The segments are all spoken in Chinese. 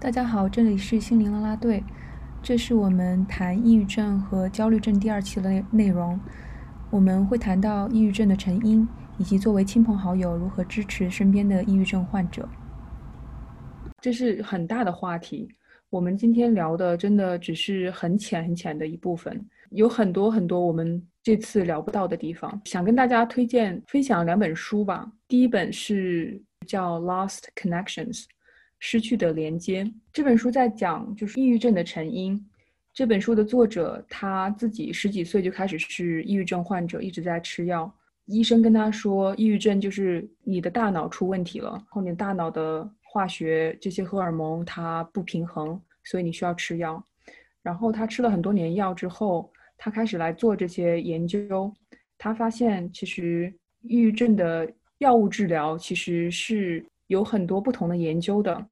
大家好，这里是心灵啦啦队，这是我们谈抑郁症和焦虑症第二期的内内容。我们会谈到抑郁症的成因，以及作为亲朋好友如何支持身边的抑郁症患者。这是很大的话题，我们今天聊的真的只是很浅很浅的一部分，有很多很多我们这次聊不到的地方。想跟大家推荐分享两本书吧，第一本是叫《Lost Connections》。失去的连接这本书在讲就是抑郁症的成因。这本书的作者他自己十几岁就开始是抑郁症患者，一直在吃药。医生跟他说，抑郁症就是你的大脑出问题了，后面大脑的化学这些荷尔蒙它不平衡，所以你需要吃药。然后他吃了很多年药之后，他开始来做这些研究。他发现其实抑郁症的药物治疗其实是。有很多不同的研究的，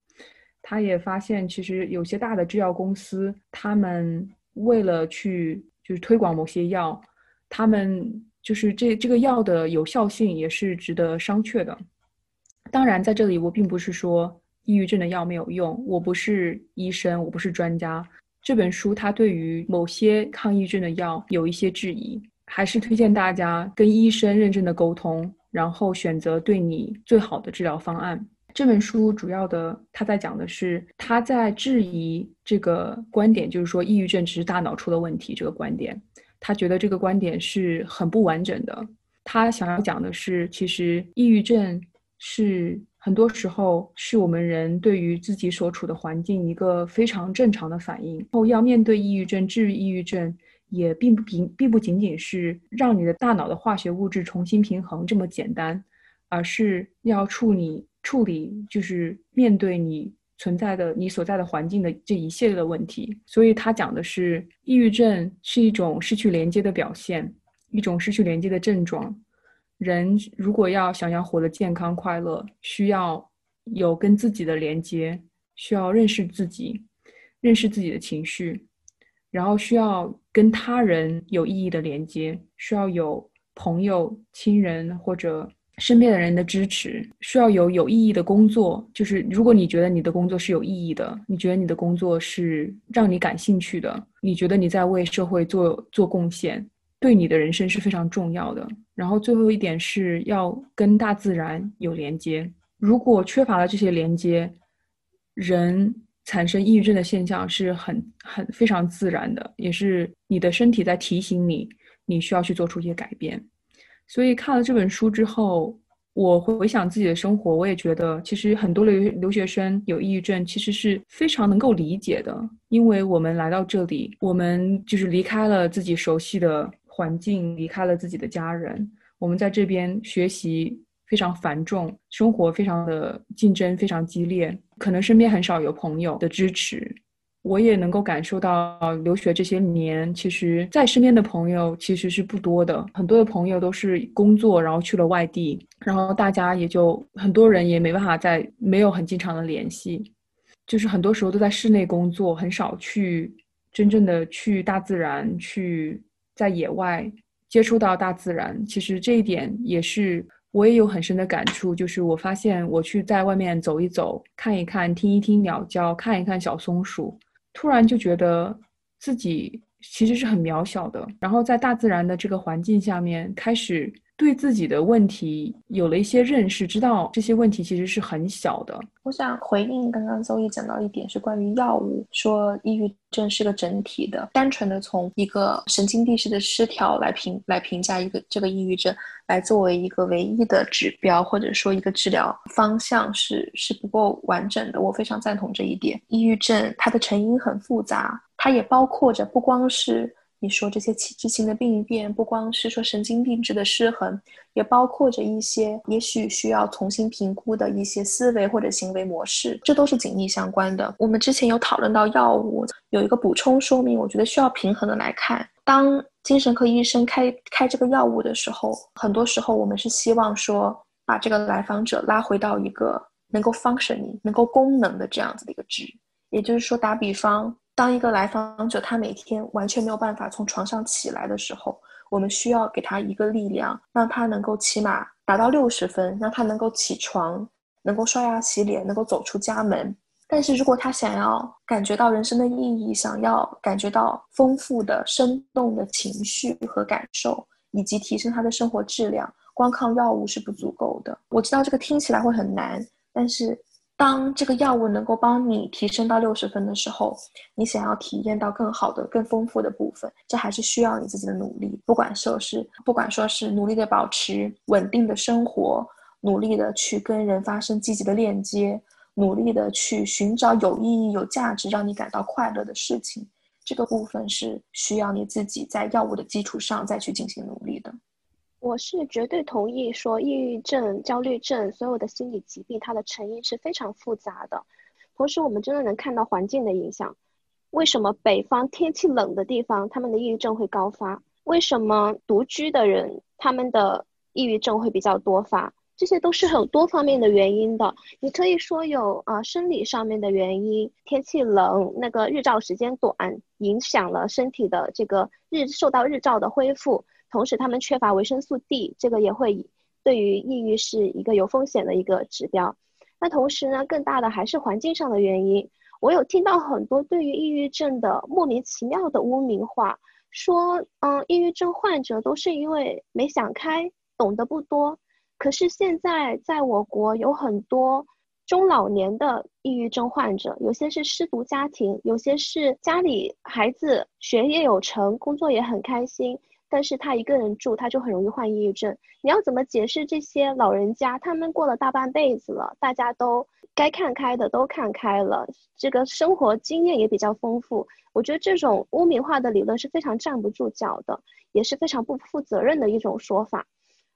他也发现，其实有些大的制药公司，他们为了去就是推广某些药，他们就是这这个药的有效性也是值得商榷的。当然，在这里我并不是说抑郁症的药没有用，我不是医生，我不是专家。这本书它对于某些抗抑郁症的药有一些质疑，还是推荐大家跟医生认真的沟通。然后选择对你最好的治疗方案。这本书主要的他在讲的是他在质疑这个观点，就是说抑郁症只是大脑出了问题这个观点。他觉得这个观点是很不完整的。他想要讲的是，其实抑郁症是很多时候是我们人对于自己所处的环境一个非常正常的反应。后要面对抑郁症，治愈抑郁症。也并不并并不仅仅是让你的大脑的化学物质重新平衡这么简单，而是要处理处理就是面对你存在的你所在的环境的这一系列的问题。所以他讲的是，抑郁症是一种失去连接的表现，一种失去连接的症状。人如果要想要活得健康快乐，需要有跟自己的连接，需要认识自己，认识自己的情绪。然后需要跟他人有意义的连接，需要有朋友、亲人或者身边的人的支持，需要有有意义的工作。就是如果你觉得你的工作是有意义的，你觉得你的工作是让你感兴趣的，你觉得你在为社会做做贡献，对你的人生是非常重要的。然后最后一点是要跟大自然有连接。如果缺乏了这些连接，人。产生抑郁症的现象是很很非常自然的，也是你的身体在提醒你，你需要去做出一些改变。所以看了这本书之后，我回想自己的生活，我也觉得其实很多留留学生有抑郁症，其实是非常能够理解的，因为我们来到这里，我们就是离开了自己熟悉的环境，离开了自己的家人，我们在这边学习。非常繁重，生活非常的竞争非常激烈，可能身边很少有朋友的支持。我也能够感受到，留学这些年，其实在身边的朋友其实是不多的。很多的朋友都是工作，然后去了外地，然后大家也就很多人也没办法在没有很经常的联系，就是很多时候都在室内工作，很少去真正的去大自然，去在野外接触到大自然。其实这一点也是。我也有很深的感触，就是我发现我去在外面走一走、看一看、听一听鸟叫、看一看小松鼠，突然就觉得自己其实是很渺小的。然后在大自然的这个环境下面，开始。对自己的问题有了一些认识，知道这些问题其实是很小的。我想回应刚刚邹毅讲到一点，是关于药物，说抑郁症是个整体的，单纯的从一个神经递质的失调来评来评价一个这个抑郁症，来作为一个唯一的指标或者说一个治疗方向是是不够完整的。我非常赞同这一点。抑郁症它的成因很复杂，它也包括着不光是。你说这些器质性的病变，不光是说神经递质的失衡，也包括着一些也许需要重新评估的一些思维或者行为模式，这都是紧密相关的。我们之前有讨论到药物，有一个补充说明，我觉得需要平衡的来看。当精神科医生开开这个药物的时候，很多时候我们是希望说把这个来访者拉回到一个能够 functioning、能够功能的这样子的一个值，也就是说，打比方。当一个来访者他每天完全没有办法从床上起来的时候，我们需要给他一个力量，让他能够起码达到六十分，让他能够起床，能够刷牙洗脸，能够走出家门。但是如果他想要感觉到人生的意义，想要感觉到丰富的、生动的情绪和感受，以及提升他的生活质量，光靠药物是不足够的。我知道这个听起来会很难，但是。当这个药物能够帮你提升到六十分的时候，你想要体验到更好的、更丰富的部分，这还是需要你自己的努力。不管说是，不管说是努力的保持稳定的生活，努力的去跟人发生积极的链接，努力的去寻找有意义、有价值、让你感到快乐的事情，这个部分是需要你自己在药物的基础上再去进行努力的。我是绝对同意说，抑郁症、焦虑症所有的心理疾病，它的成因是非常复杂的。同时，我们真的能看到环境的影响。为什么北方天气冷的地方，他们的抑郁症会高发？为什么独居的人，他们的抑郁症会比较多发？这些都是很多方面的原因的。你可以说有啊，生理上面的原因，天气冷，那个日照时间短，影响了身体的这个日受到日照的恢复。同时，他们缺乏维生素 D，这个也会对于抑郁是一个有风险的一个指标。那同时呢，更大的还是环境上的原因。我有听到很多对于抑郁症的莫名其妙的污名化，说，嗯，抑郁症患者都是因为没想开，懂得不多。可是现在在我国有很多中老年的抑郁症患者，有些是失独家庭，有些是家里孩子学业有成，工作也很开心。但是他一个人住，他就很容易患抑郁症。你要怎么解释这些老人家？他们过了大半辈子了，大家都该看开的都看开了，这个生活经验也比较丰富。我觉得这种污名化的理论是非常站不住脚的，也是非常不负责任的一种说法。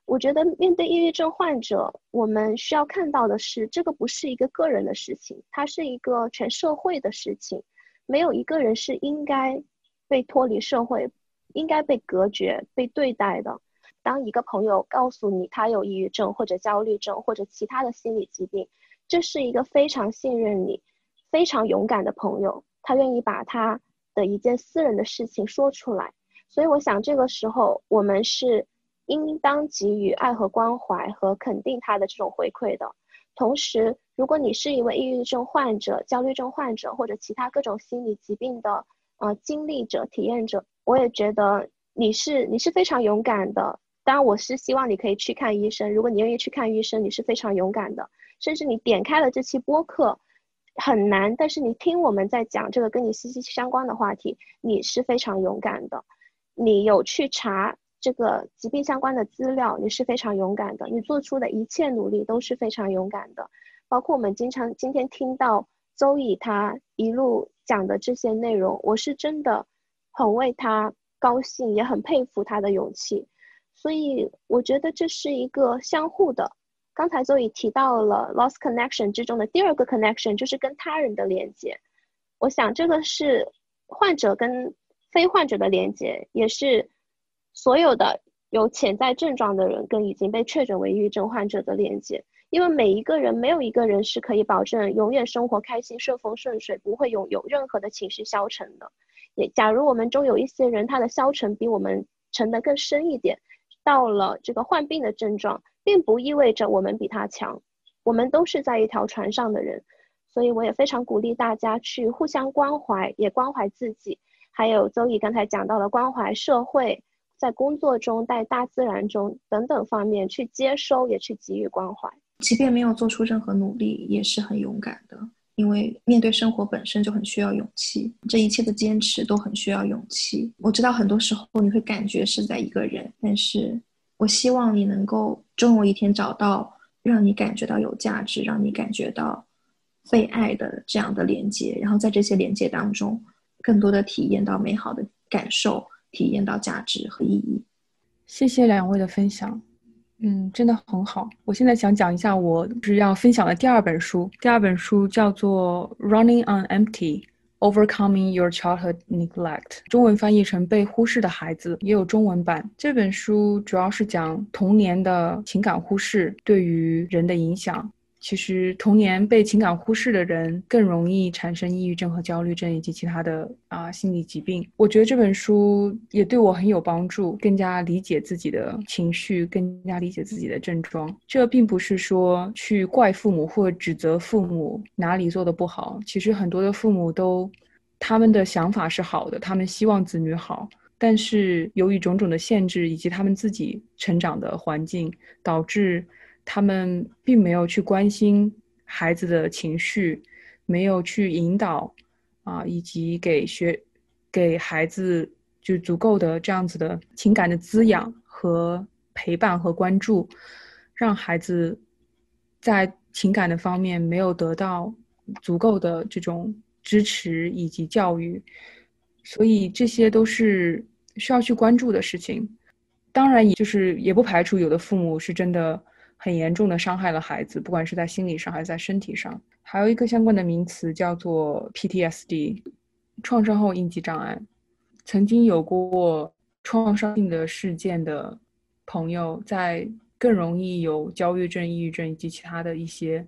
我觉得面对抑郁症患者，我们需要看到的是，这个不是一个个人的事情，它是一个全社会的事情。没有一个人是应该被脱离社会。应该被隔绝、被对待的。当一个朋友告诉你他有抑郁症或者焦虑症或者其他的心理疾病，这是一个非常信任你、非常勇敢的朋友，他愿意把他的一件私人的事情说出来。所以，我想这个时候我们是应当给予爱和关怀和肯定他的这种回馈的。同时，如果你是一位抑郁症患者、焦虑症患者或者其他各种心理疾病的呃经历者、体验者，我也觉得你是你是非常勇敢的，当然我是希望你可以去看医生。如果你愿意去看医生，你是非常勇敢的。甚至你点开了这期播客，很难，但是你听我们在讲这个跟你息息相关的话题，你是非常勇敢的。你有去查这个疾病相关的资料，你是非常勇敢的。你做出的一切努力都是非常勇敢的，包括我们经常今天听到周乙他一路讲的这些内容，我是真的。很为他高兴，也很佩服他的勇气，所以我觉得这是一个相互的。刚才周宇提到了 lost connection 之中的第二个 connection，就是跟他人的连接。我想这个是患者跟非患者的连接，也是所有的有潜在症状的人跟已经被确诊为抑郁症患者的连接。因为每一个人没有一个人是可以保证永远生活开心、顺风顺水，不会有有任何的情绪消沉的。也，假如我们中有一些人，他的消沉比我们沉得更深一点，到了这个患病的症状，并不意味着我们比他强，我们都是在一条船上的人，所以我也非常鼓励大家去互相关怀，也关怀自己。还有周易刚才讲到的关怀社会，在工作中、在大自然中等等方面去接收，也去给予关怀，即便没有做出任何努力，也是很勇敢的。因为面对生活本身就很需要勇气，这一切的坚持都很需要勇气。我知道很多时候你会感觉是在一个人，但是我希望你能够终有一天找到让你感觉到有价值、让你感觉到被爱的这样的连接，然后在这些连接当中，更多的体验到美好的感受，体验到价值和意义。谢谢两位的分享。嗯，真的很好。我现在想讲一下我是要分享的第二本书。第二本书叫做《Running on Empty: Overcoming Your Childhood Neglect》，中文翻译成《被忽视的孩子》，也有中文版。这本书主要是讲童年的情感忽视对于人的影响。其实童年被情感忽视的人更容易产生抑郁症和焦虑症以及其他的啊心理疾病。我觉得这本书也对我很有帮助，更加理解自己的情绪，更加理解自己的症状。这并不是说去怪父母或指责父母哪里做的不好。其实很多的父母都他们的想法是好的，他们希望子女好，但是由于种种的限制以及他们自己成长的环境，导致。他们并没有去关心孩子的情绪，没有去引导，啊，以及给学给孩子就足够的这样子的情感的滋养和陪伴和关注，让孩子在情感的方面没有得到足够的这种支持以及教育，所以这些都是需要去关注的事情。当然，也就是也不排除有的父母是真的。很严重的伤害了孩子，不管是在心理上还是在身体上。还有一个相关的名词叫做 PTSD，创伤后应激障碍。曾经有过创伤性的事件的朋友，在更容易有焦虑症、抑郁症以及其他的一些，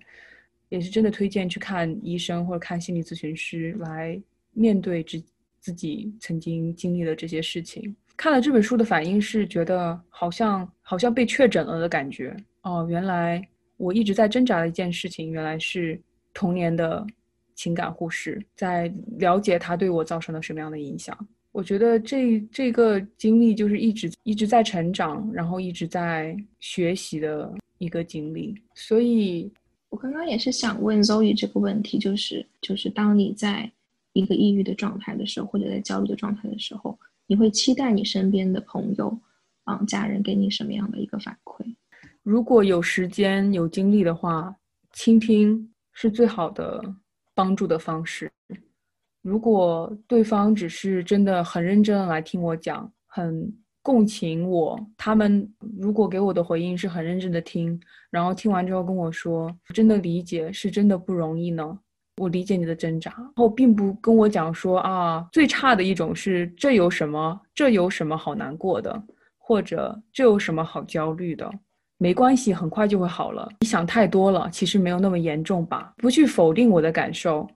也是真的推荐去看医生或者看心理咨询师来面对自自己曾经经历的这些事情。看了这本书的反应是觉得好像好像被确诊了的感觉。哦，原来我一直在挣扎的一件事情，原来是童年的情感忽视，在了解他对我造成了什么样的影响。我觉得这这个经历就是一直一直在成长，然后一直在学习的一个经历。所以，我刚刚也是想问 Zoe 这个问题，就是就是当你在一个抑郁的状态的时候，或者在焦虑的状态的时候，你会期待你身边的朋友，嗯，家人给你什么样的一个反馈？如果有时间有精力的话，倾听是最好的帮助的方式。如果对方只是真的很认真的来听我讲，很共情我，他们如果给我的回应是很认真的听，然后听完之后跟我说真的理解，是真的不容易呢。我理解你的挣扎，然后并不跟我讲说啊，最差的一种是这有什么，这有什么好难过的，或者这有什么好焦虑的。没关系，很快就会好了。你想太多了，其实没有那么严重吧？不去否定我的感受，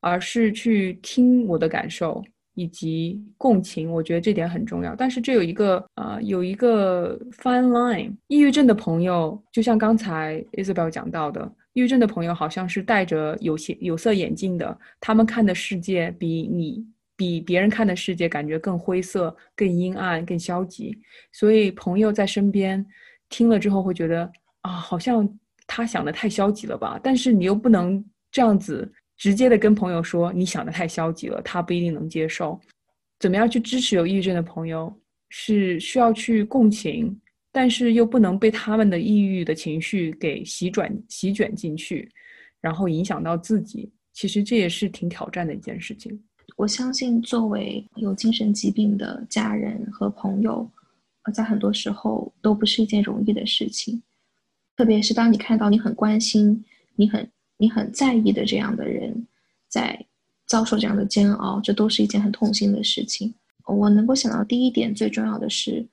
而是去听我的感受以及共情，我觉得这点很重要。但是这有一个呃，有一个 fine line。抑郁症的朋友，就像刚才 Isabel 讲到的，抑郁症的朋友好像是戴着有些有色眼镜的，他们看的世界比你比别人看的世界感觉更灰色、更阴暗、更消极。所以朋友在身边。听了之后会觉得啊，好像他想的太消极了吧？但是你又不能这样子直接的跟朋友说你想的太消极了，他不一定能接受。怎么样去支持有抑郁症的朋友？是需要去共情，但是又不能被他们的抑郁的情绪给席转席卷进去，然后影响到自己。其实这也是挺挑战的一件事情。我相信，作为有精神疾病的家人和朋友。在很多时候都不是一件容易的事情，特别是当你看到你很关心、你很你很在意的这样的人在遭受这样的煎熬，这都是一件很痛心的事情。我能够想到第一点最重要的是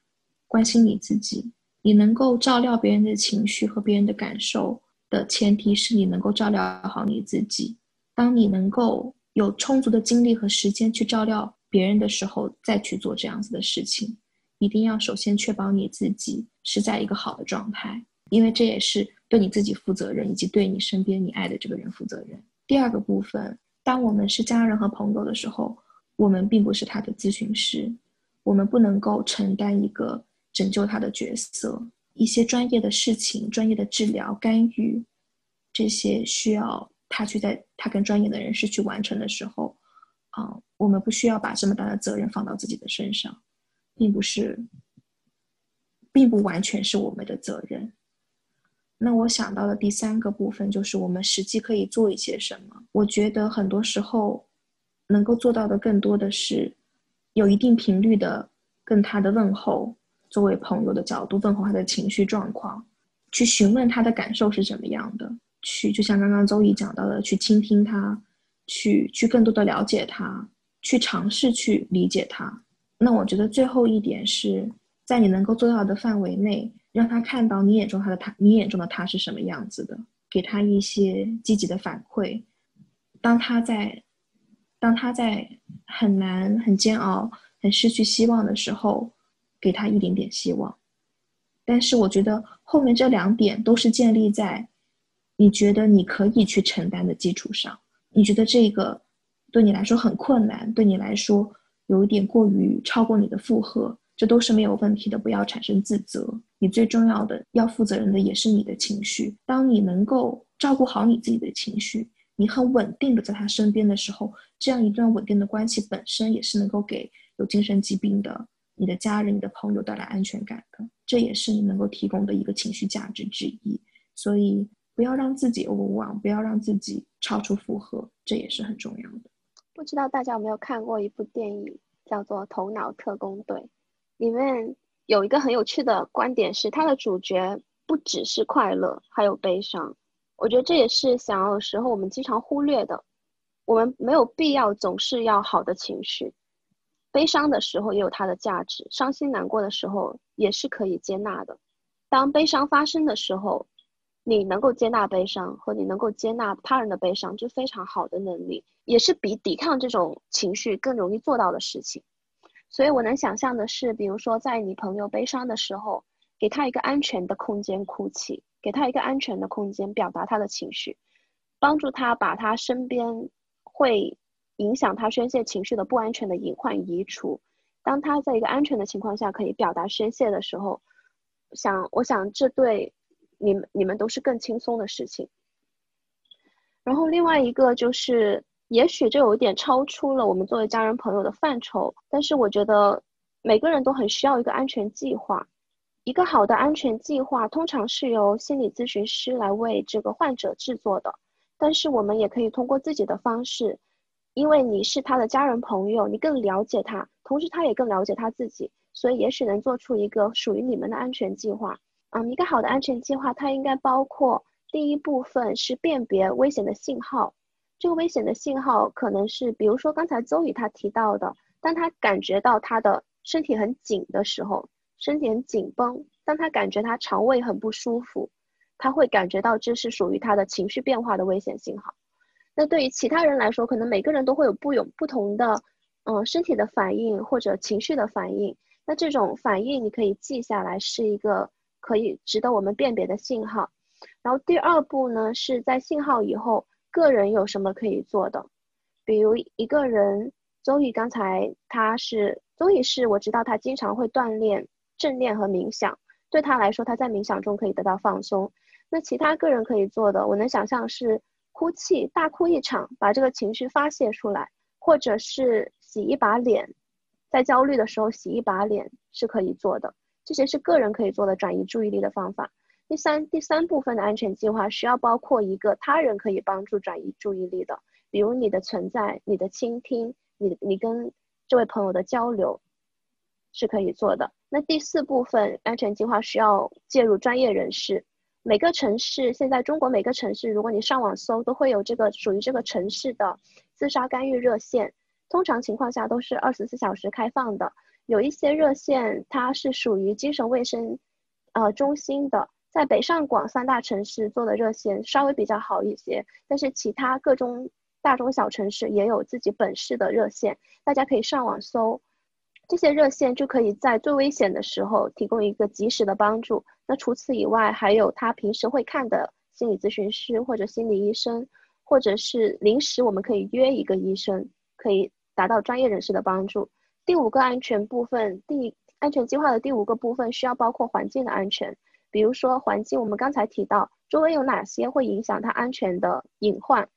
关心你自己，你能够照料别人的情绪和别人的感受的前提是你能够照料好你自己。当你能够有充足的精力和时间去照料别人的时候，再去做这样子的事情。一定要首先确保你自己是在一个好的状态，因为这也是对你自己负责任，以及对你身边你爱的这个人负责任。第二个部分，当我们是家人和朋友的时候，我们并不是他的咨询师，我们不能够承担一个拯救他的角色。一些专业的事情、专业的治疗、干预，这些需要他去在他跟专业的人士去完成的时候，啊，我们不需要把这么大的责任放到自己的身上。并不是，并不完全是我们的责任。那我想到的第三个部分就是我们实际可以做一些什么。我觉得很多时候能够做到的更多的是有一定频率的跟他的问候，作为朋友的角度问候他的情绪状况，去询问他的感受是怎么样的，去就像刚刚周易讲到的，去倾听他，去去更多的了解他，去尝试去理解他。那我觉得最后一点是在你能够做到的范围内，让他看到你眼中他的他，你眼中的他是什么样子的。给他一些积极的反馈。当他在，当他在很难、很煎熬、很失去希望的时候，给他一点点希望。但是我觉得后面这两点都是建立在你觉得你可以去承担的基础上。你觉得这个对你来说很困难，对你来说有一点过于超过你的负荷，这都是没有问题的。不要产生自责。你最重要的要负责任的也是你的情绪。当你能够照顾好你自己的情绪。你很稳定的在他身边的时候，这样一段稳定的关系本身也是能够给有精神疾病的你的家人、你的朋友带来安全感的，这也是你能够提供的一个情绪价值之一。所以不要让自己无往不要让自己超出负荷，这也是很重要的。不知道大家有没有看过一部电影，叫做《头脑特工队》，里面有一个很有趣的观点是，它的主角不只是快乐，还有悲伤。我觉得这也是想要时候我们经常忽略的，我们没有必要总是要好的情绪，悲伤的时候也有它的价值，伤心难过的时候也是可以接纳的。当悲伤发生的时候，你能够接纳悲伤和你能够接纳他人的悲伤，这非常好的能力，也是比抵抗这种情绪更容易做到的事情。所以我能想象的是，比如说在你朋友悲伤的时候，给他一个安全的空间哭泣。给他一个安全的空间，表达他的情绪，帮助他把他身边会影响他宣泄情绪的不安全的隐患移除。当他在一个安全的情况下可以表达宣泄的时候，想我想这对你们你们都是更轻松的事情。然后另外一个就是，也许这有一点超出了我们作为家人朋友的范畴，但是我觉得每个人都很需要一个安全计划。一个好的安全计划通常是由心理咨询师来为这个患者制作的，但是我们也可以通过自己的方式，因为你是他的家人朋友，你更了解他，同时他也更了解他自己，所以也许能做出一个属于你们的安全计划。嗯，一个好的安全计划，它应该包括第一部分是辨别危险的信号，这个危险的信号可能是，比如说刚才邹宇他提到的，当他感觉到他的身体很紧的时候。身体很紧绷，当他感觉他肠胃很不舒服，他会感觉到这是属于他的情绪变化的危险信号。那对于其他人来说，可能每个人都会有不有不同的，嗯，身体的反应或者情绪的反应。那这种反应你可以记下来，是一个可以值得我们辨别的信号。然后第二步呢，是在信号以后，个人有什么可以做的？比如一个人，周易刚才他是周易是我知道他经常会锻炼。正念和冥想对他来说，他在冥想中可以得到放松。那其他个人可以做的，我能想象是哭泣，大哭一场，把这个情绪发泄出来，或者是洗一把脸，在焦虑的时候洗一把脸是可以做的。这些是个人可以做的转移注意力的方法。第三，第三部分的安全计划需要包括一个他人可以帮助转移注意力的，比如你的存在、你的倾听、你你跟这位朋友的交流。是可以做的。那第四部分安全计划需要介入专业人士。每个城市现在中国每个城市，如果你上网搜，都会有这个属于这个城市的自杀干预热线。通常情况下都是二十四小时开放的。有一些热线它是属于精神卫生呃中心的，在北上广三大城市做的热线稍微比较好一些，但是其他各中大中小城市也有自己本市的热线，大家可以上网搜。这些热线就可以在最危险的时候提供一个及时的帮助。那除此以外，还有他平时会看的心理咨询师或者心理医生，或者是临时我们可以约一个医生，可以达到专业人士的帮助。第五个安全部分，第安全计划的第五个部分需要包括环境的安全，比如说环境，我们刚才提到周围有哪些会影响它安全的隐患。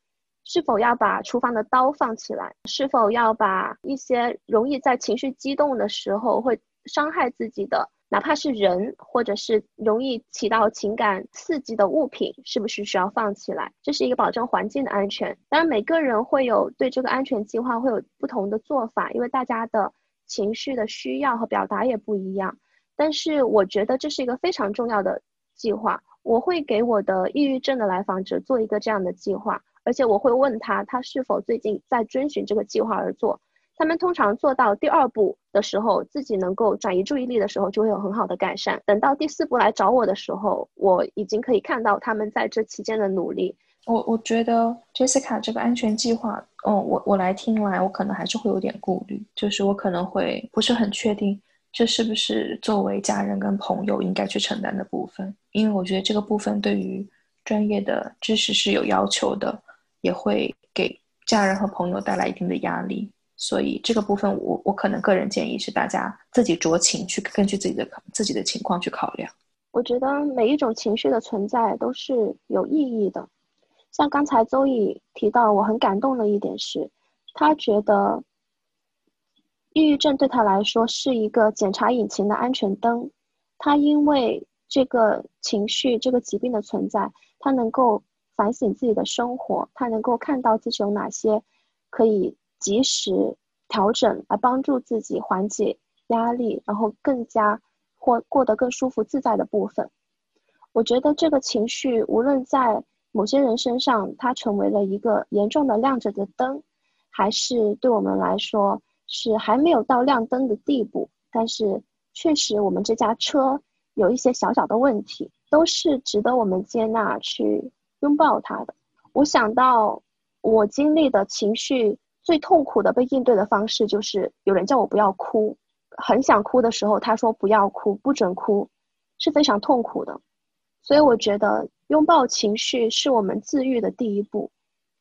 是否要把厨房的刀放起来？是否要把一些容易在情绪激动的时候会伤害自己的，哪怕是人，或者是容易起到情感刺激的物品，是不是需要放起来？这是一个保证环境的安全。当然，每个人会有对这个安全计划会有不同的做法，因为大家的情绪的需要和表达也不一样。但是，我觉得这是一个非常重要的计划。我会给我的抑郁症的来访者做一个这样的计划。而且我会问他，他是否最近在遵循这个计划而做。他们通常做到第二步的时候，自己能够转移注意力的时候，就会有很好的改善。等到第四步来找我的时候，我已经可以看到他们在这期间的努力。我我觉得 Jessica 这个安全计划，哦，我我来听来，我可能还是会有点顾虑，就是我可能会不是很确定，这是不是作为家人跟朋友应该去承担的部分，因为我觉得这个部分对于专业的知识是有要求的，也会给家人和朋友带来一定的压力，所以这个部分我我可能个人建议是大家自己酌情去根据自己的自己的情况去考量。我觉得每一种情绪的存在都是有意义的。像刚才周易提到，我很感动的一点是，他觉得抑郁症对他来说是一个检查引擎的安全灯。他因为这个情绪、这个疾病的存在，他能够反省自己的生活，他能够看到自己有哪些可以及时调整，来帮助自己缓解压力，然后更加或过得更舒服自在的部分。我觉得这个情绪无论在某些人身上，它成为了一个严重的亮着的灯，还是对我们来说是还没有到亮灯的地步。但是确实，我们这架车有一些小小的问题，都是值得我们接纳去拥抱它的。我想到我经历的情绪最痛苦的被应对的方式，就是有人叫我不要哭，很想哭的时候，他说不要哭，不准哭，是非常痛苦的。所以我觉得。拥抱情绪是我们自愈的第一步。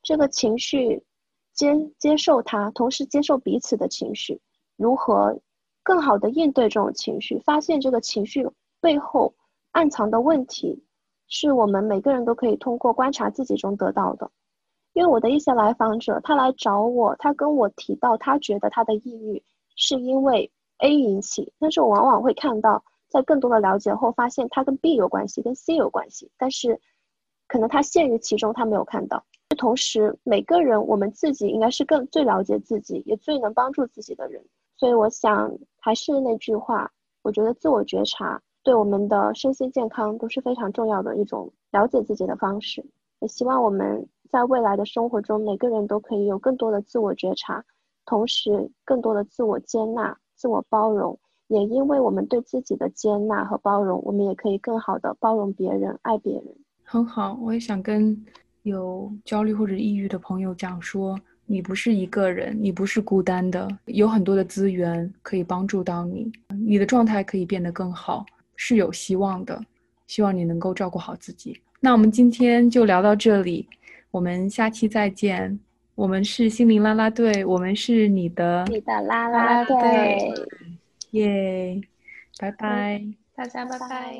这个情绪，接接受它，同时接受彼此的情绪，如何更好的应对这种情绪？发现这个情绪背后暗藏的问题，是我们每个人都可以通过观察自己中得到的。因为我的一些来访者，他来找我，他跟我提到，他觉得他的抑郁是因为 A 引起，但是我往往会看到。在更多的了解后，发现它跟 B 有关系，跟 C 有关系，但是可能它限于其中，他没有看到。同时，每个人我们自己应该是更最了解自己，也最能帮助自己的人。所以，我想还是那句话，我觉得自我觉察对我们的身心健康都是非常重要的一种了解自己的方式。也希望我们在未来的生活中，每个人都可以有更多的自我觉察，同时更多的自我接纳、自我包容。也因为我们对自己的接纳和包容，我们也可以更好的包容别人、爱别人。很好，我也想跟有焦虑或者抑郁的朋友讲说，你不是一个人，你不是孤单的，有很多的资源可以帮助到你，你的状态可以变得更好，是有希望的。希望你能够照顾好自己。那我们今天就聊到这里，我们下期再见。我们是心灵啦啦队，我们是你的你的啦啦队。耶，拜拜，大家拜拜。